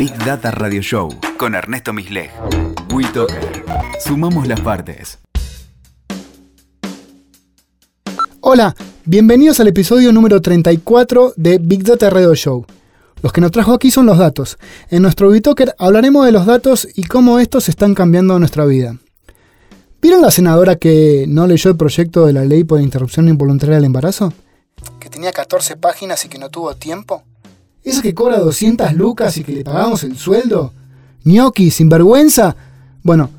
Big Data Radio Show con Ernesto Misleg. WeToker. Sumamos las partes. Hola, bienvenidos al episodio número 34 de Big Data Radio Show. Los que nos trajo aquí son los datos. En nuestro WeToker hablaremos de los datos y cómo estos están cambiando nuestra vida. ¿Vieron la senadora que no leyó el proyecto de la ley por interrupción involuntaria del embarazo? Que tenía 14 páginas y que no tuvo tiempo. ¿Esa que cobra 200 lucas y que le pagamos el sueldo? ¿Gnocchi, sinvergüenza? Bueno,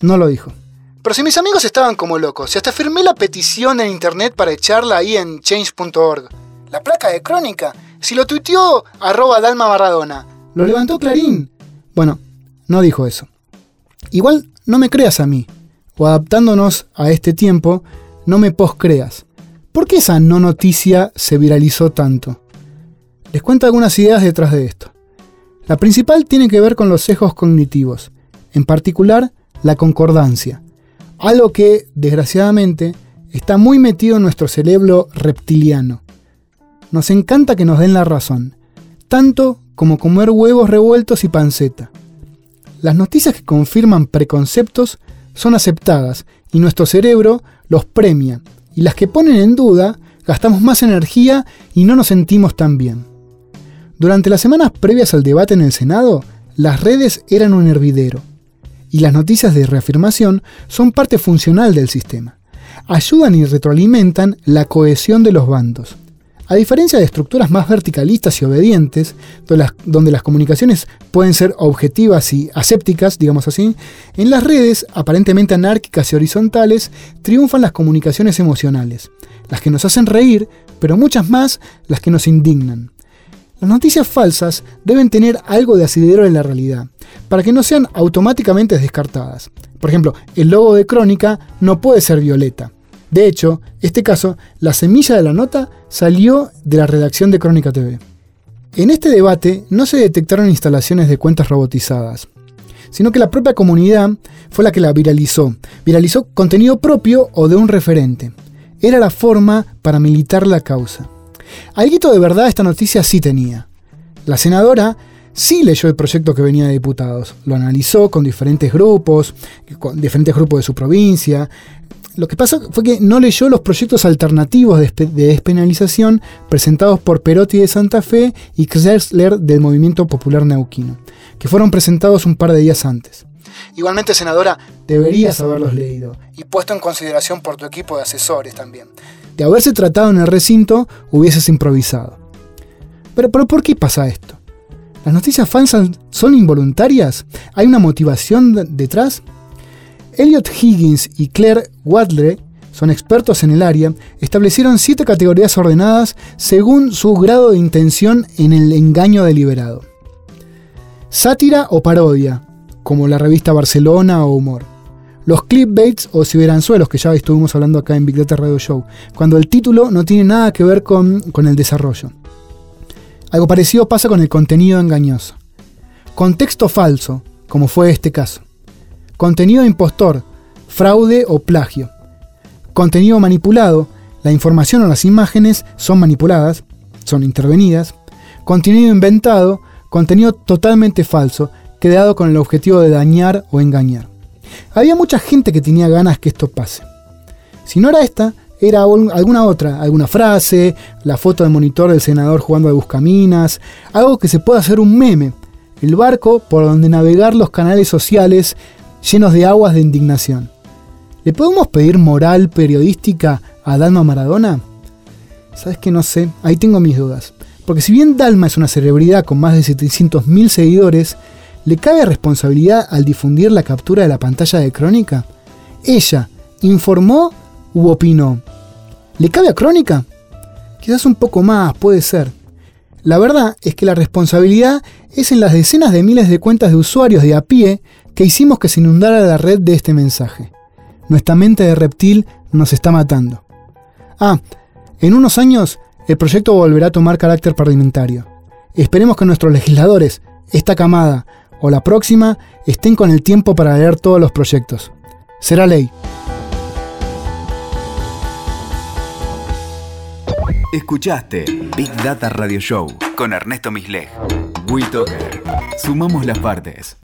no lo dijo. Pero si mis amigos estaban como locos, y hasta firmé la petición en internet para echarla ahí en change.org. La placa de crónica, si lo tuiteó arroba Dalma Maradona, lo levantó Clarín. Bueno, no dijo eso. Igual no me creas a mí o adaptándonos a este tiempo, no me poscreas. ¿Por qué esa no noticia se viralizó tanto? Les cuento algunas ideas detrás de esto. La principal tiene que ver con los sesgos cognitivos, en particular la concordancia, algo que, desgraciadamente, está muy metido en nuestro cerebro reptiliano. Nos encanta que nos den la razón, tanto como comer huevos revueltos y panceta. Las noticias que confirman preconceptos son aceptadas y nuestro cerebro los premia, y las que ponen en duda gastamos más energía y no nos sentimos tan bien. Durante las semanas previas al debate en el Senado, las redes eran un hervidero, y las noticias de reafirmación son parte funcional del sistema. Ayudan y retroalimentan la cohesión de los bandos. A diferencia de estructuras más verticalistas y obedientes, donde las, comunicaciones pueden ser objetivas y asépticas, digamos así, en las redes, aparentemente anárquicas y horizontales, triunfan las comunicaciones emocionales, las que nos hacen reír, pero muchas más las que nos indignan. Las noticias falsas deben tener algo de asidero en la realidad, para que no sean automáticamente descartadas. Por ejemplo, el logo de Crónica no puede ser violeta, de hecho, este caso, la semilla de la nota salió de la redacción de Crónica TV. En este debate no se detectaron instalaciones de cuentas robotizadas, sino que la propia comunidad fue la que la viralizó. Viralizó contenido propio o de un referente. Era la forma para militar la causa. Algo de verdad esta noticia sí tenía. La senadora sí leyó el proyecto que venía de diputados, lo analizó con diferentes grupos, con diferentes grupos de su provincia, lo que pasa fue que no leyó los proyectos alternativos de, despenalización presentados por Perotti de Santa Fe y Kressler del Movimiento Popular Neuquino, que fueron presentados un par de días antes. Igualmente, senadora, deberías haberlos leído y puesto en consideración por tu equipo de asesores también. De haberse tratado en el recinto, hubieses improvisado. Pero, ¿por qué pasa esto? ¿Las noticias falsas son involuntarias? ¿Hay una motivación detrás? Elliot Higgins y Claire Wadley son expertos en el área, establecieron siete categorías ordenadas según su grado de intención en el engaño deliberado. Sátira o parodia, como la revista Barcelona o Humor. Los clipbaits o ciberanzuelos que ya estuvimos hablando acá en Big Data Radio Show, cuando el título no tiene nada que ver con, con el desarrollo. Algo parecido pasa con el contenido engañoso. Contexto falso, como fue este caso. Contenido impostor, fraude o plagio. Contenido manipulado, la información o las imágenes son manipuladas, son intervenidas. Contenido inventado, contenido totalmente falso, creado con el objetivo de dañar o engañar. Había mucha gente que tenía ganas que esto pase. Si no era esta, era alguna otra, alguna frase, la foto del monitor del senador jugando a buscaminas, algo que se pueda hacer un meme, el barco por donde navegar los canales sociales llenos de aguas de indignación. ¿Le podemos pedir moral periodística a Dalma Maradona? Sabes que no sé, ahí tengo mis dudas. Porque si bien Dalma es una celebridad con más de 700.000 seguidores, ¿le cabe responsabilidad al difundir la captura de la pantalla de Crónica? ¿Ella informó u opinó? ¿Le cabe a Crónica? Quizás un poco más, puede ser. La verdad es que la responsabilidad es en las decenas de miles de cuentas de usuarios de a pie que hicimos que se inundara la red de este mensaje. Nuestra mente de reptil nos está matando. Ah, en unos años el proyecto volverá a tomar carácter parlamentario. Esperemos que nuestros legisladores, esta camada o la próxima, estén con el tiempo para leer todos los proyectos. Será ley. Escuchaste Big Data Radio Show con Ernesto Misleg. WeToker. Sumamos las partes.